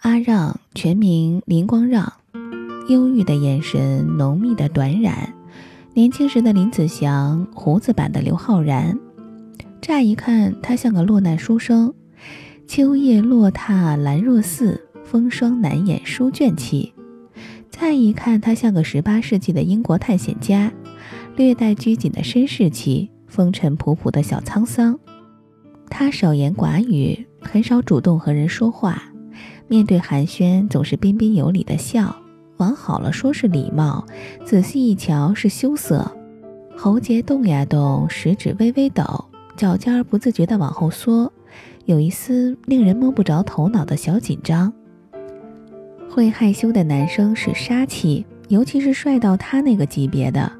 阿让全名林光让，忧郁的眼神，浓密的短髯，年轻时的林子祥，胡子版的刘昊然。乍一看，他像个落难书生。秋叶落踏兰若寺，风霜难掩书卷气。再一看，他像个十八世纪的英国探险家，略带拘谨的绅士气，风尘仆仆的小沧桑。他少言寡语，很少主动和人说话。面对寒暄，总是彬彬有礼的笑。往好了说是礼貌，仔细一瞧是羞涩。喉结动呀动，食指微微抖，脚尖儿不自觉地往后缩，有一丝令人摸不着头脑的小紧张。会害羞的男生是杀气，尤其是帅到他那个级别的。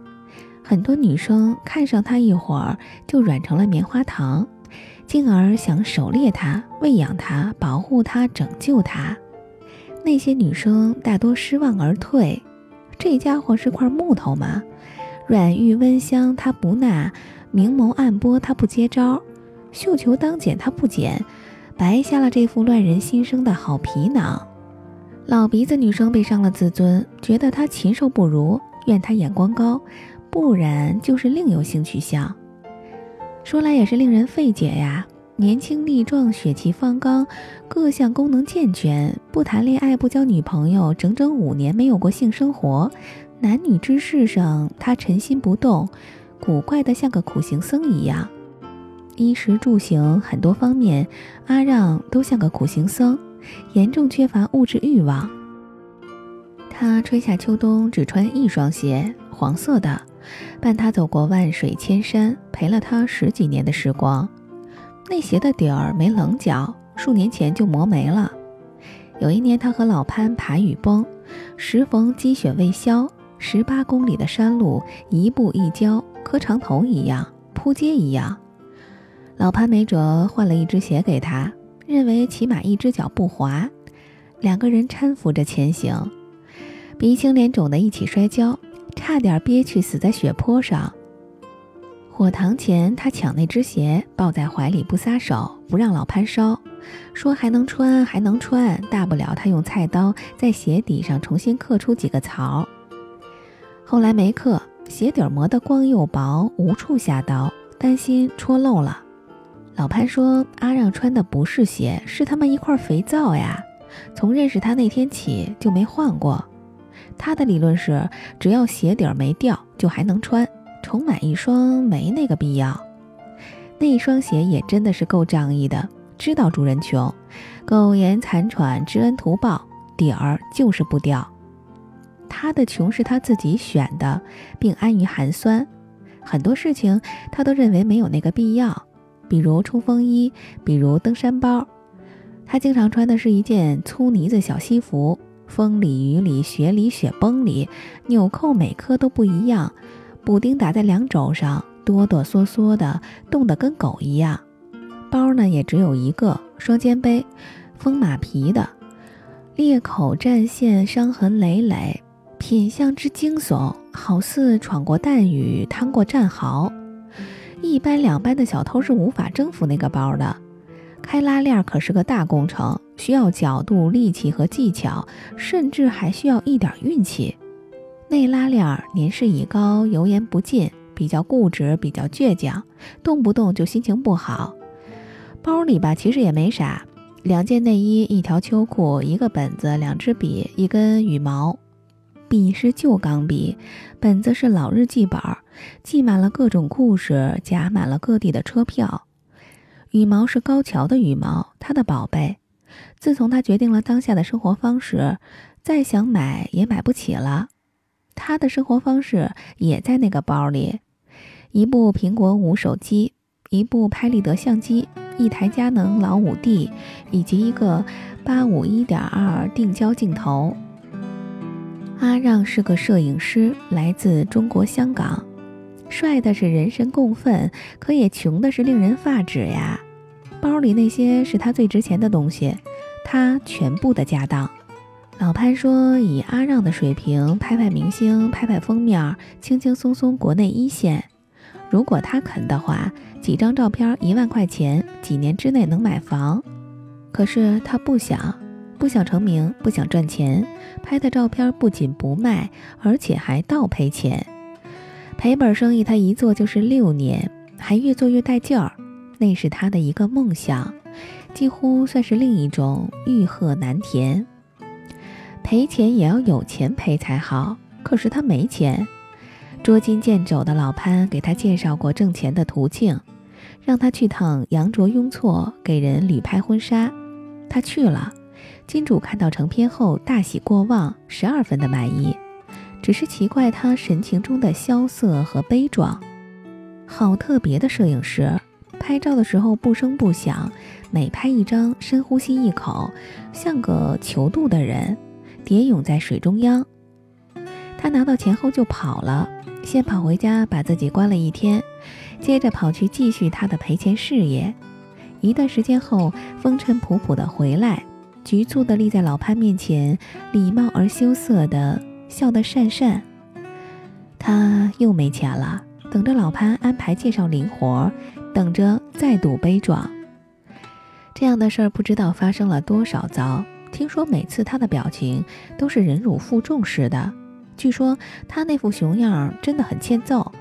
很多女生看上他一会儿，就软成了棉花糖。进而想狩猎它、喂养它、保护它、拯救它。那些女生大多失望而退。这家伙是块木头吗？软玉温香他不纳，明眸暗波他不接招，绣球当剪他不剪，白瞎了这副乱人心声的好皮囊。老鼻子女生被伤了自尊，觉得他禽兽不如，怨他眼光高，不然就是另有性取向。说来也是令人费解呀！年轻力壮、血气方刚、各项功能健全，不谈恋爱、不交女朋友，整整五年没有过性生活。男女之事上，他沉心不动，古怪的像个苦行僧一样。衣食住行很多方面，阿让都像个苦行僧，严重缺乏物质欲望。他春夏秋冬只穿一双鞋，黄色的。伴他走过万水千山，陪了他十几年的时光。那鞋的底儿没棱角，数年前就磨没了。有一年，他和老潘爬雨崩，时逢积雪未消，十八公里的山路一步一跤，磕长头一样，扑街一样。老潘没辙，换了一只鞋给他，认为起码一只脚不滑。两个人搀扶着前行，鼻青脸肿的一起摔跤。差点憋屈死在雪坡上。火塘前，他抢那只鞋，抱在怀里不撒手，不让老潘烧，说还能穿，还能穿，大不了他用菜刀在鞋底上重新刻出几个槽。后来没刻，鞋底磨得光又薄，无处下刀，担心戳漏了。老潘说：“阿让穿的不是鞋，是他妈一块肥皂呀！从认识他那天起就没换过。”他的理论是，只要鞋底儿没掉，就还能穿，重买一双没那个必要。那一双鞋也真的是够仗义的，知道主人穷，苟延残喘，知恩图报，底儿就是不掉。他的穷是他自己选的，并安于寒酸，很多事情他都认为没有那个必要，比如冲锋衣，比如登山包。他经常穿的是一件粗呢子小西服。风里雨里雪里雪崩里，纽扣每颗都不一样，补丁打在两肘上，哆哆嗦嗦的，冻得跟狗一样。包呢也只有一个，双肩背，风马皮的，裂口战线，伤痕累累，品相之惊悚，好似闯过弹雨，趟过战壕。一班两班的小偷是无法征服那个包的。开拉链可是个大工程，需要角度、力气和技巧，甚至还需要一点运气。内拉链年事已高，油盐不进，比较固执，比较倔强，动不动就心情不好。包里吧，其实也没啥，两件内衣，一条秋裤，一个本子，两支笔，一根羽毛。笔是旧钢笔，本子是老日记本，记满了各种故事，夹满了各地的车票。羽毛是高桥的羽毛，他的宝贝。自从他决定了当下的生活方式，再想买也买不起了。他的生活方式也在那个包里：一部苹果五手机，一部拍立得相机，一台佳能老五 D，以及一个八五一点二定焦镜头。阿让是个摄影师，来自中国香港。帅的是人神共愤，可也穷的是令人发指呀。包里那些是他最值钱的东西，他全部的家当。老潘说，以阿让的水平，拍拍明星，拍拍封面，轻轻松松国内一线。如果他肯的话，几张照片一万块钱，几年之内能买房。可是他不想，不想成名，不想赚钱，拍的照片不仅不卖，而且还倒赔钱。赔本生意他一做就是六年，还越做越带劲儿。那是他的一个梦想，几乎算是另一种欲壑难填。赔钱也要有钱赔才好，可是他没钱。捉襟见肘的老潘给他介绍过挣钱的途径，让他去趟羊卓雍措给人旅拍婚纱。他去了，金主看到成片后大喜过望，十二分的满意。只是奇怪他神情中的萧瑟和悲壮，好特别的摄影师。拍照的时候不声不响，每拍一张深呼吸一口，像个求渡的人，蝶泳在水中央。他拿到钱后就跑了，先跑回家把自己关了一天，接着跑去继续他的赔钱事业。一段时间后，风尘仆仆的回来，局促的立在老潘面前，礼貌而羞涩的笑得讪讪。他又没钱了，等着老潘安排介绍零活。等着再度悲壮，这样的事儿不知道发生了多少遭。听说每次他的表情都是忍辱负重似的。据说他那副熊样真的很欠揍，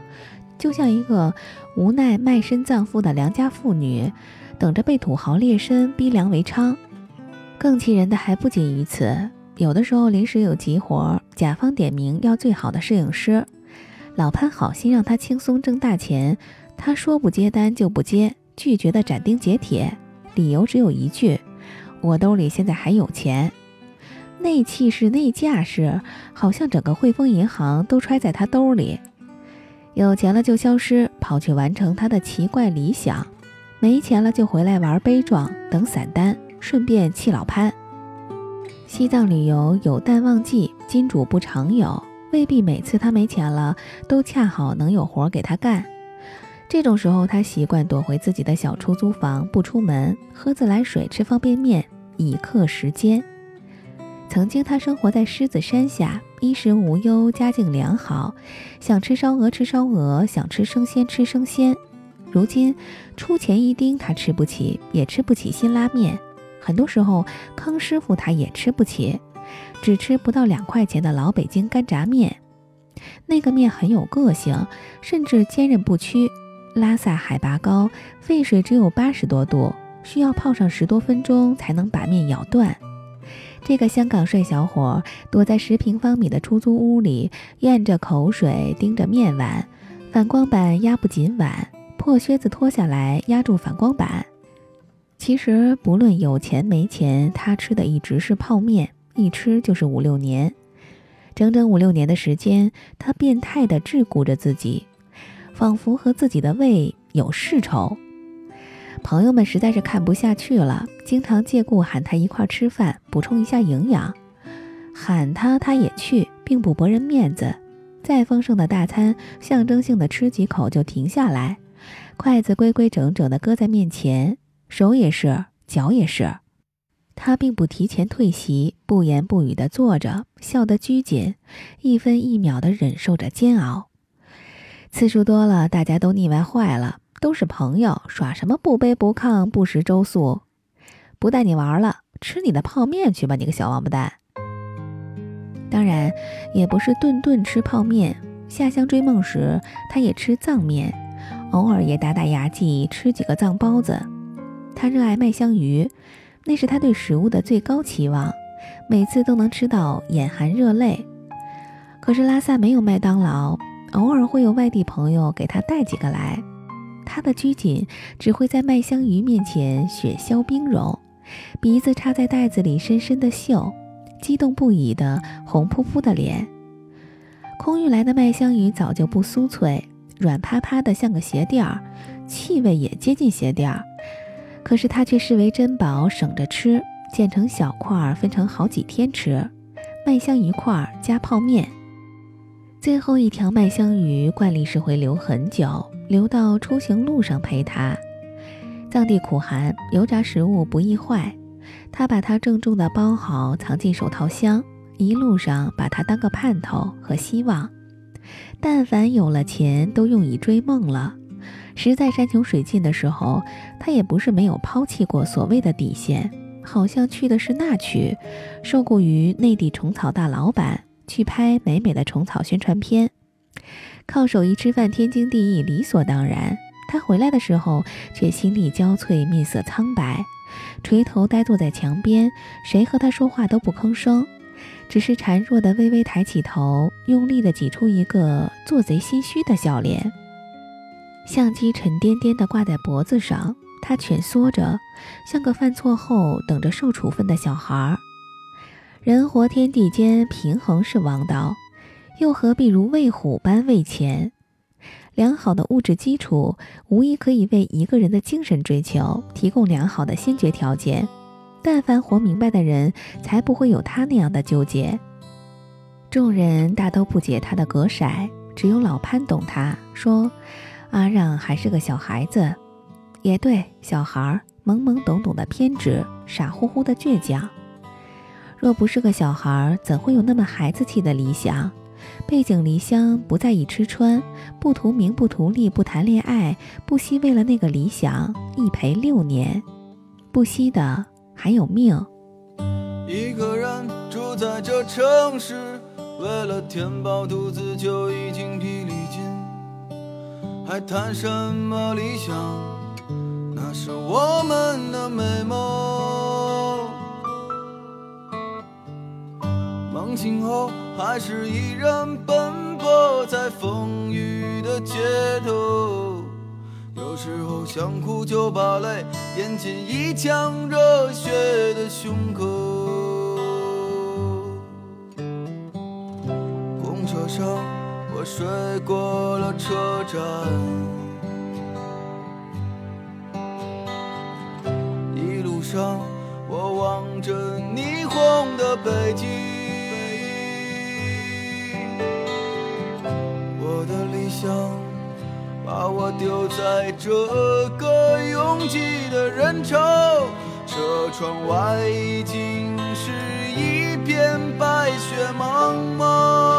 就像一个无奈卖身葬父的良家妇女，等着被土豪劣绅逼良为娼。更气人的还不仅于此，有的时候临时有急活，甲方点名要最好的摄影师，老潘好心让他轻松挣大钱。他说不接单就不接，拒绝的斩钉截铁，理由只有一句：我兜里现在还有钱。那气势那架势，好像整个汇丰银行都揣在他兜里。有钱了就消失，跑去完成他的奇怪理想；没钱了就回来玩悲壮，等散单，顺便气老潘。西藏旅游有淡旺季，金主不常有，未必每次他没钱了，都恰好能有活给他干。这种时候，他习惯躲回自己的小出租房，不出门，喝自来水，吃方便面，以克时间。曾经，他生活在狮子山下，衣食无忧，家境良好，想吃烧鹅吃烧鹅，想吃生鲜吃生鲜。如今，出钱一丁他吃不起，也吃不起辛拉面。很多时候，康师傅他也吃不起，只吃不到两块钱的老北京干炸面。那个面很有个性，甚至坚韧不屈。拉萨海拔高，沸水只有八十多度，需要泡上十多分钟才能把面咬断。这个香港帅小伙躲在十平方米的出租屋里，咽着口水，盯着面碗，反光板压不紧碗，破靴子脱下来压住反光板。其实不论有钱没钱，他吃的一直是泡面，一吃就是五六年，整整五六年的时间，他变态地桎梏着自己。仿佛和自己的胃有世仇，朋友们实在是看不下去了，经常借故喊他一块吃饭，补充一下营养。喊他他也去，并不驳人面子。再丰盛的大餐，象征性的吃几口就停下来，筷子规规整整的搁在面前，手也是，脚也是。他并不提前退席，不言不语的坐着，笑得拘谨，一分一秒的忍受着煎熬。次数多了，大家都腻歪坏了。都是朋友，耍什么不卑不亢、不食周粟？不带你玩了，吃你的泡面去吧，你个小王八蛋！当然，也不是顿顿吃泡面。下乡追梦时，他也吃藏面，偶尔也打打牙祭，吃几个藏包子。他热爱麦香鱼，那是他对食物的最高期望，每次都能吃到眼含热泪。可是拉萨没有麦当劳。偶尔会有外地朋友给他带几个来，他的拘谨只会在麦香鱼面前雪消冰融，鼻子插在袋子里深深的嗅，激动不已的红扑扑的脸。空运来的麦香鱼早就不酥脆，软趴趴的像个鞋垫儿，气味也接近鞋垫儿，可是他却视为珍宝，省着吃，剪成小块儿分成好几天吃，麦香鱼块儿加泡面。最后一条麦香鱼，惯例是会留很久，留到出行路上陪他。藏地苦寒，油炸食物不易坏，他把它郑重地包好，藏进手套箱，一路上把它当个盼头和希望。但凡有了钱，都用以追梦了。实在山穷水尽的时候，他也不是没有抛弃过所谓的底线，好像去的是那曲，受雇于内地虫草大老板去拍美美的虫草宣传片，靠手艺吃饭天经地义，理所当然。他回来的时候却心力交瘁，面色苍白，垂头呆坐在墙边，谁和他说话都不吭声，只是孱弱的微微抬起头，用力的挤出一个做贼心虚的笑脸。相机沉甸甸地挂在脖子上，他蜷缩着，像个犯错后等着受处分的小孩儿。人活天地间，平衡是王道，又何必如喂虎般喂钱？良好的物质基础，无疑可以为一个人的精神追求提供良好的先决条件。但凡活明白的人，才不会有他那样的纠结。众人大都不解他的格色，只有老潘懂他，说。阿让还是个小孩子，也对，小孩懵懵懂懂的偏执，傻乎乎的倔强。若不是个小孩，怎会有那么孩子气的理想？背井离乡，不在意吃穿，不图名，不图利，不谈恋爱，不惜为了那个理想一陪六年，不惜的还有命。一个人住在这城市，为了填饱肚子就已经疲力尽。还谈什么理想？那是我们的美梦。醒后，还是依然奔波在风雨的街头。有时候想哭就把泪咽进一腔热血的胸口。公车上。我睡过了车站，一路上我望着霓虹的北京。想把我丢在这个拥挤的人潮，车窗外已经是一片白雪茫茫。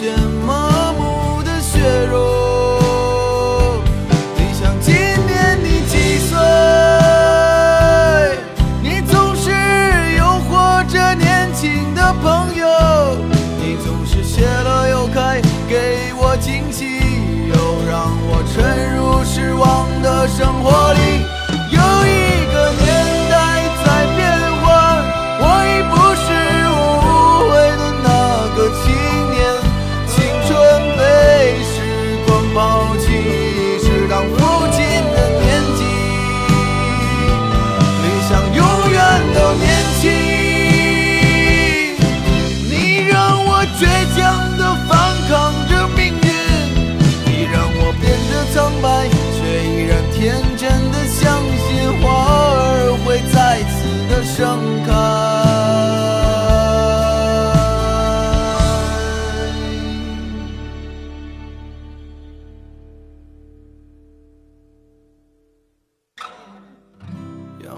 什么？